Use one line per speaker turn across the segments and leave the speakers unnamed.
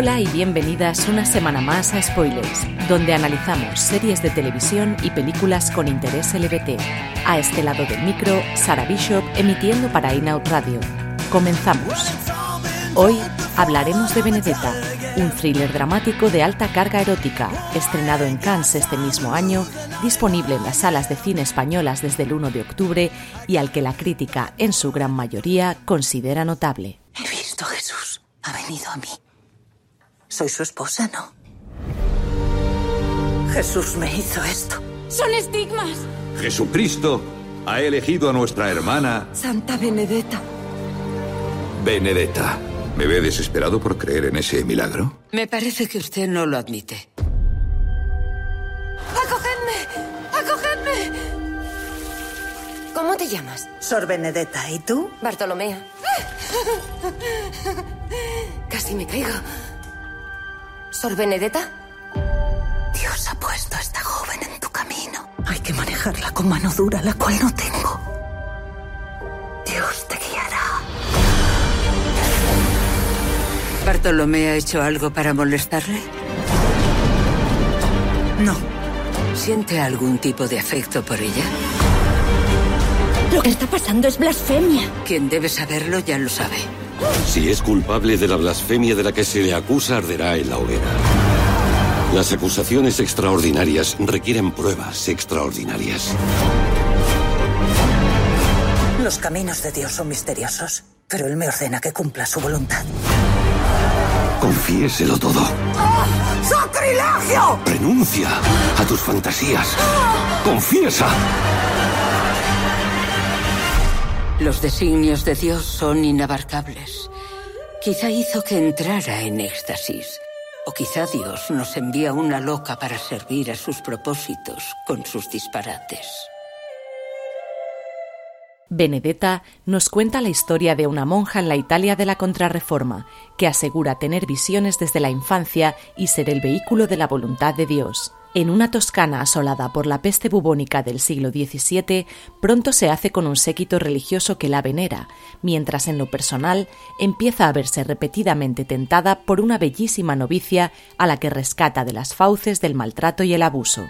Hola y bienvenidas una semana más a Spoilers, donde analizamos series de televisión y películas con interés LBT. A este lado del micro, Sara Bishop emitiendo para Inout Radio. Comenzamos. Hoy hablaremos de Benedetta, un thriller dramático de alta carga erótica, estrenado en Cannes este mismo año, disponible en las salas de cine españolas desde el 1 de octubre y al que la crítica, en su gran mayoría, considera notable.
He visto Jesús. Ha venido a mí. Soy su esposa, ¿no? Jesús me hizo esto.
Son estigmas.
Jesucristo ha elegido a nuestra hermana
Santa Benedetta.
Benedetta. ¿Me ve desesperado por creer en ese milagro?
Me parece que usted no lo admite.
¡Acogedme! ¡Acogedme! ¿Cómo te llamas?
Sor Benedetta. ¿Y tú?
Bartolomea. Casi me caigo. ¿Sor Benedetta?
Dios ha puesto a esta joven en tu camino. Hay que manejarla con mano dura, la cual no tengo. Dios te guiará.
¿Bartolomé ha hecho algo para molestarle?
No.
¿Siente algún tipo de afecto por ella?
Lo que está pasando es blasfemia.
Quien debe saberlo ya lo sabe.
Si es culpable de la blasfemia de la que se le acusa, arderá en la hoguera. Las acusaciones extraordinarias requieren pruebas extraordinarias.
Los caminos de Dios son misteriosos, pero Él me ordena que cumpla su voluntad.
Confiéselo todo.
¡Sacrilegio!
Renuncia a tus fantasías. Confiesa.
Los designios de Dios son inabarcables. Quizá hizo que entrara en éxtasis. O quizá Dios nos envía una loca para servir a sus propósitos con sus disparates.
Benedetta nos cuenta la historia de una monja en la Italia de la Contrarreforma, que asegura tener visiones desde la infancia y ser el vehículo de la voluntad de Dios. En una Toscana asolada por la peste bubónica del siglo XVII, pronto se hace con un séquito religioso que la venera, mientras en lo personal empieza a verse repetidamente tentada por una bellísima novicia a la que rescata de las fauces del maltrato y el abuso.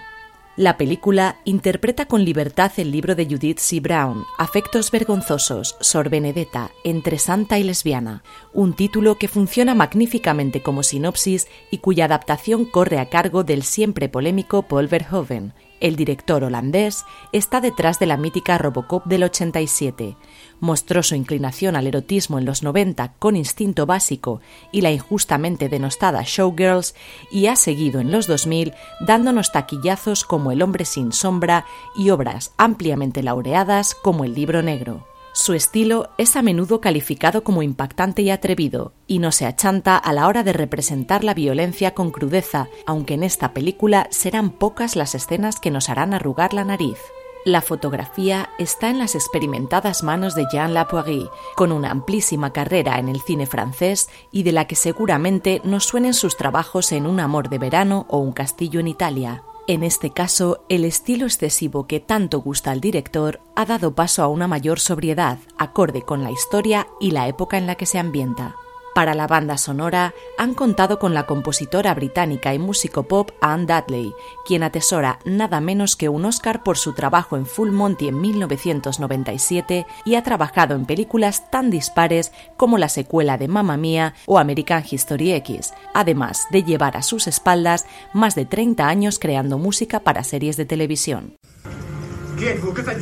La película interpreta con libertad el libro de Judith C. Brown, Afectos vergonzosos, Sor Benedetta, entre santa y lesbiana, un título que funciona magníficamente como sinopsis y cuya adaptación corre a cargo del siempre polémico Paul Verhoeven. El director holandés está detrás de la mítica Robocop del 87. Mostró su inclinación al erotismo en los 90 con Instinto Básico y la injustamente denostada Showgirls y ha seguido en los 2000 dándonos taquillazos como El hombre sin sombra y obras ampliamente laureadas como El libro negro. Su estilo es a menudo calificado como impactante y atrevido, y no se achanta a la hora de representar la violencia con crudeza, aunque en esta película serán pocas las escenas que nos harán arrugar la nariz. La fotografía está en las experimentadas manos de Jean Lapoirie, con una amplísima carrera en el cine francés y de la que seguramente nos suenen sus trabajos en Un amor de verano o Un castillo en Italia. En este caso, el estilo excesivo que tanto gusta al director ha dado paso a una mayor sobriedad, acorde con la historia y la época en la que se ambienta. Para la banda sonora han contado con la compositora británica y músico pop Anne Dudley, quien atesora nada menos que un Oscar por su trabajo en Full Monty en 1997 y ha trabajado en películas tan dispares como la secuela de Mamma Mía o American History X, además de llevar a sus espaldas más de 30 años creando música para series de televisión.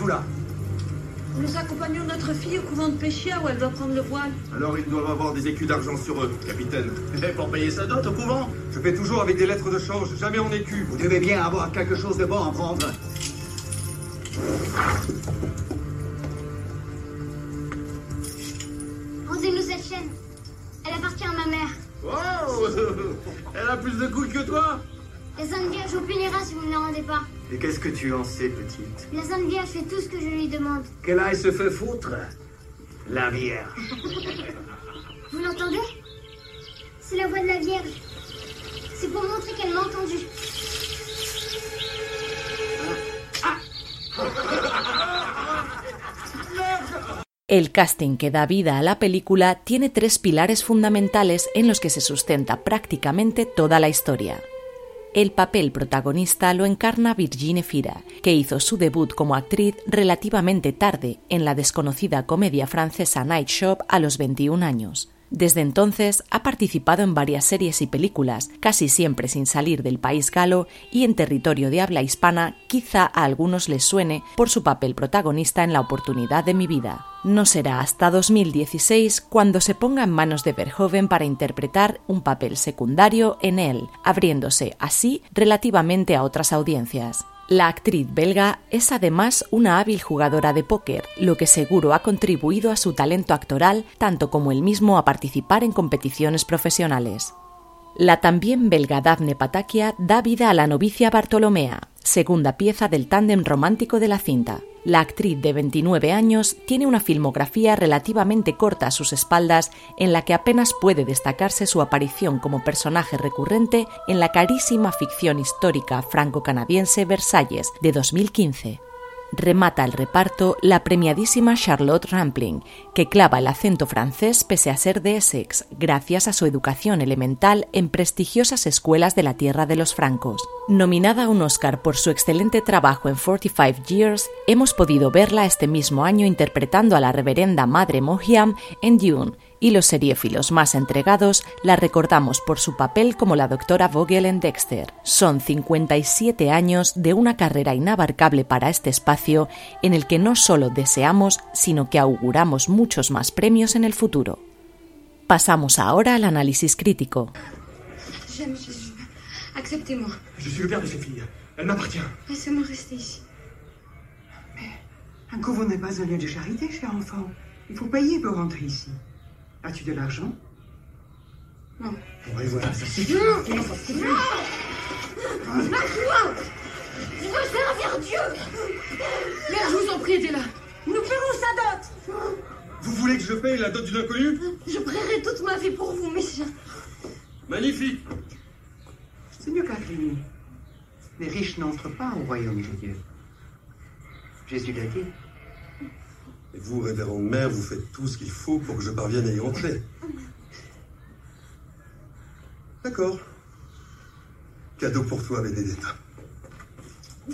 Là Nous accompagnons notre fille au couvent de Péchia où elle doit prendre le voile.
Alors ils doivent avoir des écus d'argent sur eux, capitaine.
Et pour payer sa dot au couvent
Je paie toujours avec des lettres de change, jamais en écus.
Vous devez bien avoir quelque chose de bon à prendre.
Rendez-nous cette chaîne. Elle appartient à ma mère.
Wow Elle a plus de couilles que toi
La Sainte Vierge vous punira si vous ne la rendez pas.
Et qu'est-ce que tu en sais, petite
La Sainte Vierge fait tout ce que je lui demande.
Qu'elle aille se fait foutre La Vierge.
Vous l'entendez C'est la voix de la Vierge. C'est pour montrer qu'elle m'a entendu.
El casting que da vida a la película tiene tres pilares fundamentales en los que se sustenta prácticamente toda la historia. El papel protagonista lo encarna Virginie Fira, que hizo su debut como actriz relativamente tarde en la desconocida comedia francesa Night Shop a los 21 años. Desde entonces ha participado en varias series y películas, casi siempre sin salir del país galo y en territorio de habla hispana quizá a algunos les suene por su papel protagonista en La oportunidad de mi vida. No será hasta 2016 cuando se ponga en manos de Verhoeven para interpretar un papel secundario en él, abriéndose así relativamente a otras audiencias. La actriz belga es además una hábil jugadora de póker, lo que seguro ha contribuido a su talento actoral tanto como el mismo a participar en competiciones profesionales. La también belga Daphne Patakia da vida a la novicia Bartolomea, segunda pieza del tándem romántico de la cinta. La actriz de 29 años tiene una filmografía relativamente corta a sus espaldas en la que apenas puede destacarse su aparición como personaje recurrente en la carísima ficción histórica franco-canadiense Versalles de 2015 remata el reparto la premiadísima Charlotte Rampling, que clava el acento francés pese a ser de Essex, gracias a su educación elemental en prestigiosas escuelas de la tierra de los francos. Nominada a un Oscar por su excelente trabajo en 45 Years, hemos podido verla este mismo año interpretando a la reverenda Madre Mohiam en Dune, y los seriéfilos más entregados la recordamos por su papel como la doctora Vogel en Dexter. Son 57 años de una carrera inabarcable para este espacio en el que no solo deseamos, sino que auguramos muchos más premios en el futuro. Pasamos ahora al análisis crítico.
Acceptez-moi.
Je suis le père de cette fille. Elle m'appartient.
Laissez-moi rester ici.
Un couvent n'est pas un lieu de charité, cher enfant. Il faut payer pour rentrer ici. As-tu de l'argent?
Non.
Et voilà, ça suffit.
Non, ça suffit. Lâche-moi Je veux servir Dieu Mère, je vous en prie, aidez là. Nous paierons sa dot
Vous voulez que je paye la dot d'une inconnue?
Je prierai toute ma vie pour vous, messieurs.
Magnifique
Seigneur Carini, les riches n'entrent pas au royaume de Dieu. Jésus l'a dit.
Vous, révérende mère, vous faites tout ce qu'il faut pour que je parvienne à y entrer. D'accord. Cadeau pour toi, Benedetta.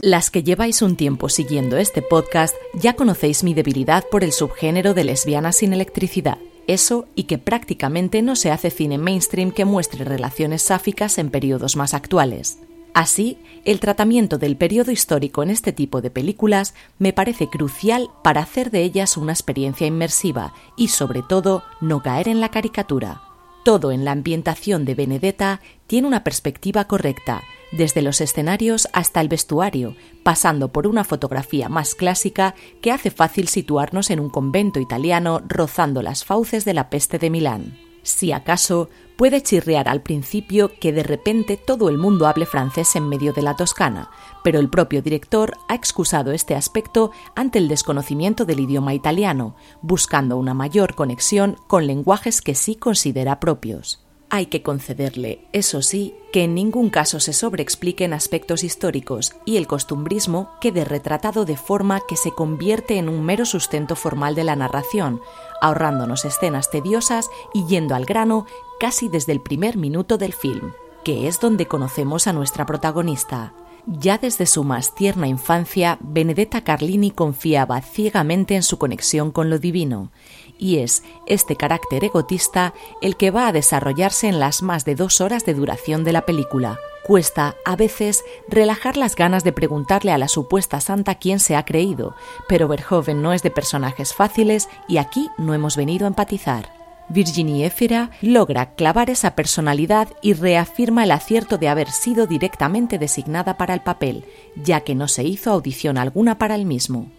Las que lleváis un tiempo siguiendo este podcast ya conocéis mi debilidad por el subgénero de lesbianas sin electricidad. Eso y que prácticamente no se hace cine mainstream que muestre relaciones sáficas en periodos más actuales. Así, el tratamiento del periodo histórico en este tipo de películas me parece crucial para hacer de ellas una experiencia inmersiva y, sobre todo, no caer en la caricatura. Todo en la ambientación de Benedetta tiene una perspectiva correcta, desde los escenarios hasta el vestuario, pasando por una fotografía más clásica que hace fácil situarnos en un convento italiano rozando las fauces de la peste de Milán. Si acaso puede chirriar al principio que de repente todo el mundo hable francés en medio de la Toscana, pero el propio director ha excusado este aspecto ante el desconocimiento del idioma italiano, buscando una mayor conexión con lenguajes que sí considera propios. Hay que concederle, eso sí, que en ningún caso se sobreexpliquen aspectos históricos y el costumbrismo quede retratado de forma que se convierte en un mero sustento formal de la narración, ahorrándonos escenas tediosas y yendo al grano casi desde el primer minuto del film, que es donde conocemos a nuestra protagonista. Ya desde su más tierna infancia, Benedetta Carlini confiaba ciegamente en su conexión con lo divino, y es este carácter egotista el que va a desarrollarse en las más de dos horas de duración de la película, Cuesta, a veces, relajar las ganas de preguntarle a la supuesta santa quién se ha creído, pero Verhoeven no es de personajes fáciles y aquí no hemos venido a empatizar. Virginie Efira logra clavar esa personalidad y reafirma el acierto de haber sido directamente designada para el papel, ya que no se hizo audición alguna para el mismo.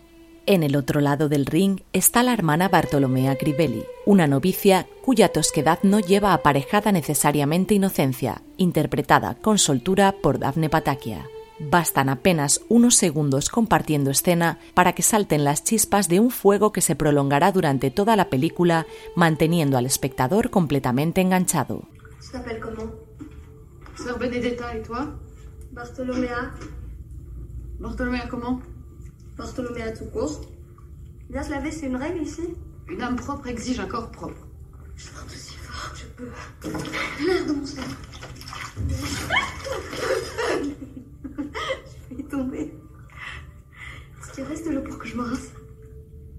En el otro lado del ring está la hermana Bartolomea Crivelli, una novicia cuya tosquedad no lleva aparejada necesariamente inocencia, interpretada con soltura por Daphne Patakia. Bastan apenas unos segundos compartiendo escena para que salten las chispas de un fuego que se prolongará durante toda la película, manteniendo al espectador completamente enganchado.
Benedetta, ¿y
Bartolomea.
Bartolomea comment
Bartholomé tout court. Bien se laver, c'est une règle ici
Une âme propre exige un corps propre.
Je porte aussi fort que je peux. Merde, mon sang.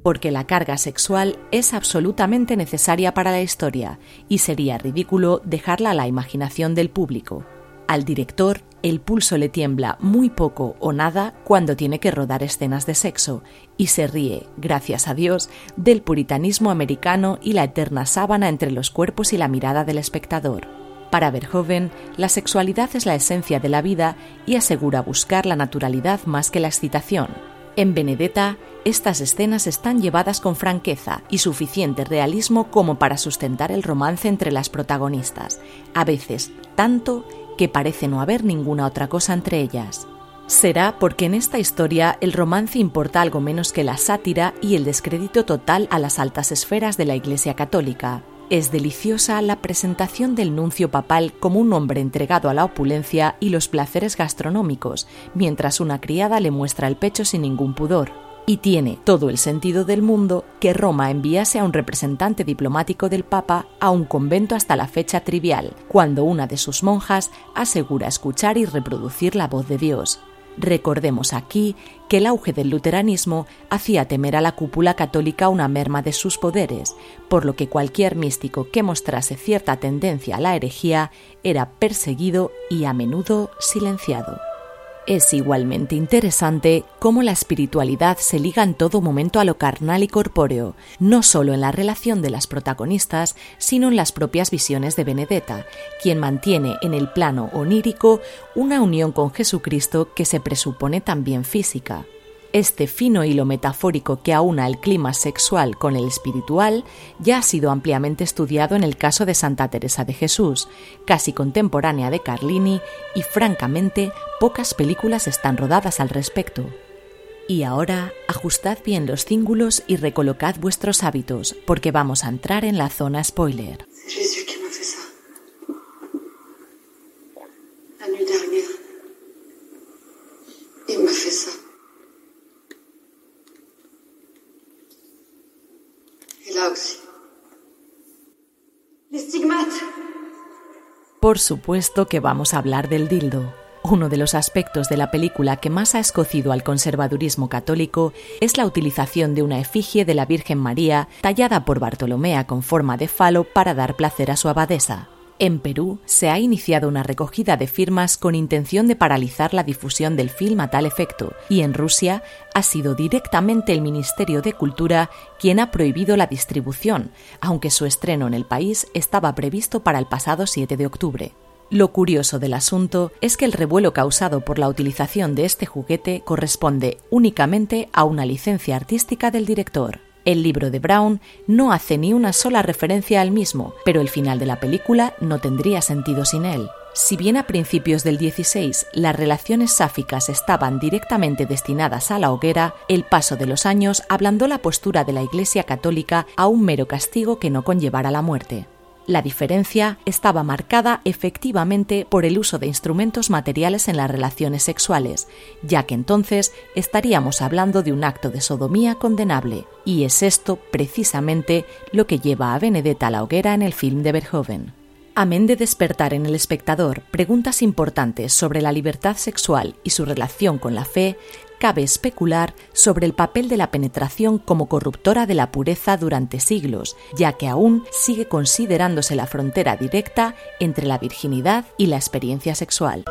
porque la carga sexual es absolutamente necesaria para la historia y sería ridículo dejarla a la imaginación del público. Al director el pulso le tiembla muy poco o nada cuando tiene que rodar escenas de sexo y se ríe, gracias a Dios, del puritanismo americano y la eterna sábana entre los cuerpos y la mirada del espectador. Para Verhoeven, la sexualidad es la esencia de la vida y asegura buscar la naturalidad más que la excitación. En Benedetta, estas escenas están llevadas con franqueza y suficiente realismo como para sustentar el romance entre las protagonistas, a veces tanto que parece no haber ninguna otra cosa entre ellas. Será porque en esta historia el romance importa algo menos que la sátira y el descrédito total a las altas esferas de la Iglesia Católica. Es deliciosa la presentación del nuncio papal como un hombre entregado a la opulencia y los placeres gastronómicos, mientras una criada le muestra el pecho sin ningún pudor. Y tiene todo el sentido del mundo que Roma enviase a un representante diplomático del Papa a un convento hasta la fecha trivial, cuando una de sus monjas asegura escuchar y reproducir la voz de Dios. Recordemos aquí que el auge del luteranismo hacía temer a la cúpula católica una merma de sus poderes, por lo que cualquier místico que mostrase cierta tendencia a la herejía era perseguido y a menudo silenciado. Es igualmente interesante cómo la espiritualidad se liga en todo momento a lo carnal y corpóreo, no solo en la relación de las protagonistas, sino en las propias visiones de Benedetta, quien mantiene en el plano onírico una unión con Jesucristo que se presupone también física. Este fino hilo metafórico que aúna el clima sexual con el espiritual ya ha sido ampliamente estudiado en el caso de Santa Teresa de Jesús, casi contemporánea de Carlini, y francamente pocas películas están rodadas al respecto. Y ahora ajustad bien los cíngulos y recolocad vuestros hábitos, porque vamos a entrar en la zona spoiler. Por supuesto que vamos a hablar del dildo. Uno de los aspectos de la película que más ha escocido al conservadurismo católico es la utilización de una efigie de la Virgen María tallada por Bartolomea con forma de falo para dar placer a su abadesa. En Perú se ha iniciado una recogida de firmas con intención de paralizar la difusión del film a tal efecto, y en Rusia ha sido directamente el Ministerio de Cultura quien ha prohibido la distribución, aunque su estreno en el país estaba previsto para el pasado 7 de octubre. Lo curioso del asunto es que el revuelo causado por la utilización de este juguete corresponde únicamente a una licencia artística del director. El libro de Brown no hace ni una sola referencia al mismo, pero el final de la película no tendría sentido sin él. Si bien a principios del 16 las relaciones sáficas estaban directamente destinadas a la hoguera, el paso de los años ablandó la postura de la Iglesia católica a un mero castigo que no conllevara la muerte. La diferencia estaba marcada efectivamente por el uso de instrumentos materiales en las relaciones sexuales, ya que entonces estaríamos hablando de un acto de sodomía condenable, y es esto precisamente lo que lleva a Benedetta a la hoguera en el film de Verhoeven. Amén de despertar en el espectador preguntas importantes sobre la libertad sexual y su relación con la fe, cabe especular sobre el papel de la penetración como corruptora de la pureza durante siglos, ya que aún sigue considerándose la frontera directa entre la virginidad y la experiencia sexual.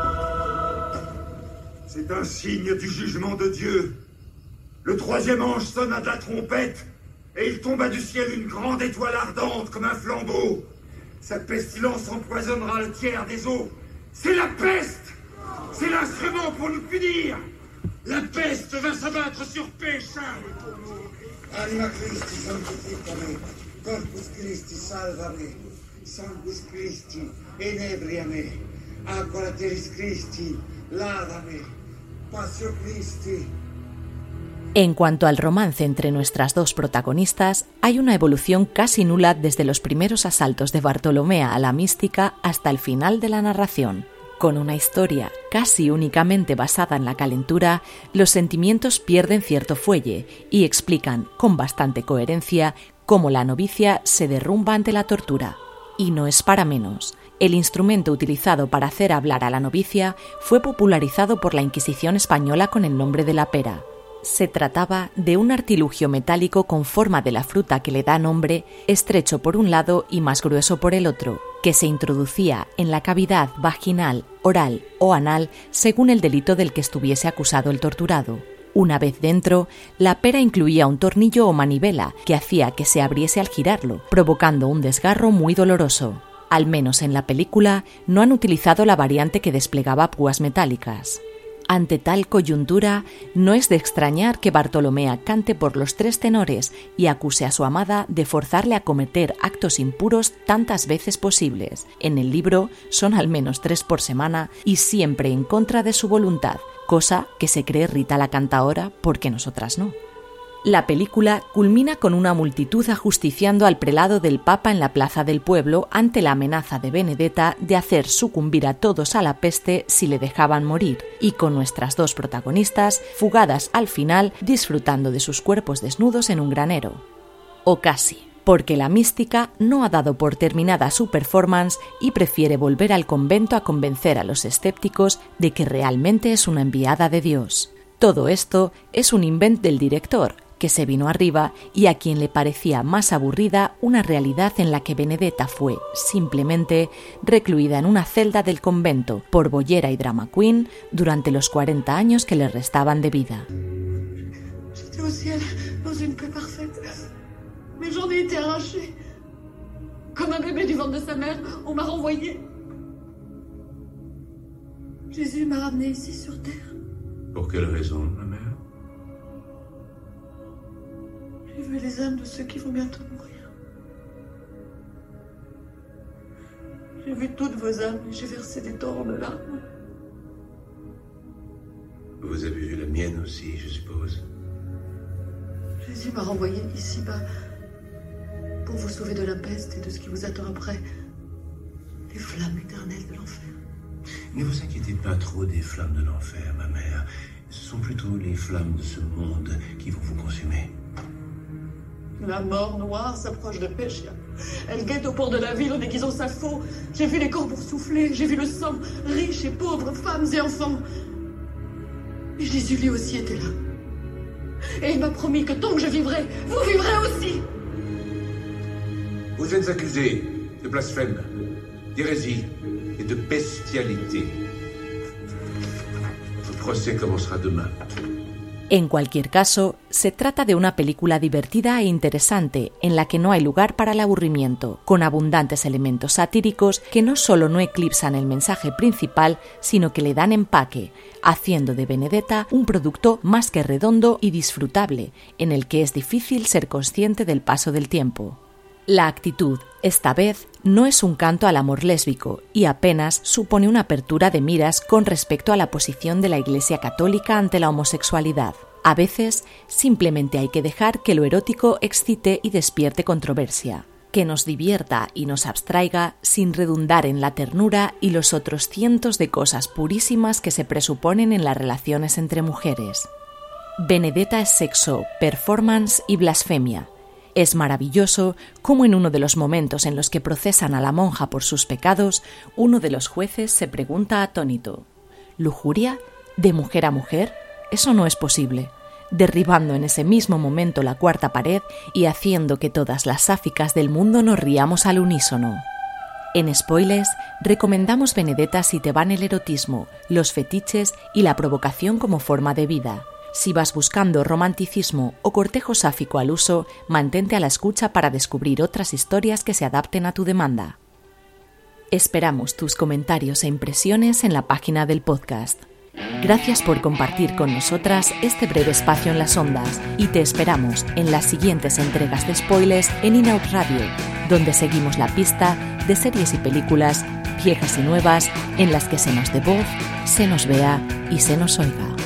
C'est un signe du jugement de Dieu. Le troisième ange sonna de la trompette, et il tomba du ciel une grande étoile ardente comme un flambeau. Sa pestilence empoisonnera le tiers des eaux. C'est la peste C'est l'instrument pour nous punir La peste va s'abattre sur pécheur
Anima Christi sanctificame, Corpus Christi salvame, Sanguis Christi enebriame, Aqua lateris Christi lávame, Passio Christi.
En cuanto al romance entre nuestras dos protagonistas, hay una evolución casi nula desde los primeros asaltos de Bartolomea a la mística hasta el final de la narración. Con una historia casi únicamente basada en la calentura, los sentimientos pierden cierto fuelle y explican con bastante coherencia cómo la novicia se derrumba ante la tortura. Y no es para menos. El instrumento utilizado para hacer hablar a la novicia fue popularizado por la Inquisición española con el nombre de la pera. Se trataba de un artilugio metálico con forma de la fruta que le da nombre, estrecho por un lado y más grueso por el otro, que se introducía en la cavidad vaginal, oral o anal según el delito del que estuviese acusado el torturado. Una vez dentro, la pera incluía un tornillo o manivela que hacía que se abriese al girarlo, provocando un desgarro muy doloroso. Al menos en la película no han utilizado la variante que desplegaba púas metálicas. Ante tal coyuntura, no es de extrañar que Bartolomea cante por los tres tenores y acuse a su amada de forzarle a cometer actos impuros tantas veces posibles. En el libro son al menos tres por semana y siempre en contra de su voluntad, cosa que se cree Rita la cantaora porque nosotras no. La película culmina con una multitud ajusticiando al prelado del Papa en la plaza del pueblo ante la amenaza de Benedetta de hacer sucumbir a todos a la peste si le dejaban morir, y con nuestras dos protagonistas fugadas al final disfrutando de sus cuerpos desnudos en un granero. O casi, porque la mística no ha dado por terminada su performance y prefiere volver al convento a convencer a los escépticos de que realmente es una enviada de Dios. Todo esto es un invent del director, que se vino arriba y a quien le parecía más aburrida una realidad en la que Benedetta fue, simplemente, recluida en una celda del convento por boyera y drama queen durante los 40 años que le restaban de vida.
Jésus m'a ramené ici sur terre.
Pour quelle raison,
vu les âmes de ceux qui vont bientôt mourir. J'ai vu toutes vos âmes et j'ai versé des torrents de larmes.
Vous avez vu la mienne aussi, je suppose.
Jésus m'a renvoyé ici-bas pour vous sauver de la peste et de ce qui vous attend après. Les flammes éternelles de l'enfer.
Ne vous inquiétez pas trop des flammes de l'enfer, ma mère. Ce sont plutôt les flammes de ce monde qui vont vous consumer.
La mort noire s'approche de Péchia. Elle guette au port de la ville en aiguisant sa faux. J'ai vu les corps souffler, j'ai vu le sang, riches et pauvres, femmes et enfants. Et Jésus lui aussi était là. Et il m'a promis que tant que je vivrai, vous vivrez aussi.
Vous êtes accusé de blasphème, d'hérésie et de bestialité. Le procès commencera demain.
En cualquier caso, se trata de una película divertida e interesante en la que no hay lugar para el aburrimiento, con abundantes elementos satíricos que no solo no eclipsan el mensaje principal, sino que le dan empaque, haciendo de Benedetta un producto más que redondo y disfrutable, en el que es difícil ser consciente del paso del tiempo. La actitud, esta vez, no es un canto al amor lésbico y apenas supone una apertura de miras con respecto a la posición de la Iglesia Católica ante la homosexualidad. A veces, simplemente hay que dejar que lo erótico excite y despierte controversia, que nos divierta y nos abstraiga sin redundar en la ternura y los otros cientos de cosas purísimas que se presuponen en las relaciones entre mujeres. Benedetta es sexo, performance y blasfemia, es maravilloso cómo en uno de los momentos en los que procesan a la monja por sus pecados, uno de los jueces se pregunta atónito ¿Lujuria? ¿De mujer a mujer? eso no es posible, derribando en ese mismo momento la cuarta pared y haciendo que todas las sáficas del mundo nos riamos al unísono. En Spoilers recomendamos Benedetta si te van el erotismo, los fetiches y la provocación como forma de vida. Si vas buscando romanticismo o cortejo sáfico al uso, mantente a la escucha para descubrir otras historias que se adapten a tu demanda. Esperamos tus comentarios e impresiones en la página del podcast. Gracias por compartir con nosotras este breve espacio en las ondas y te esperamos en las siguientes entregas de spoilers en Inout Radio, donde seguimos la pista de series y películas viejas y nuevas en las que se nos dé voz, se nos vea y se nos oiga.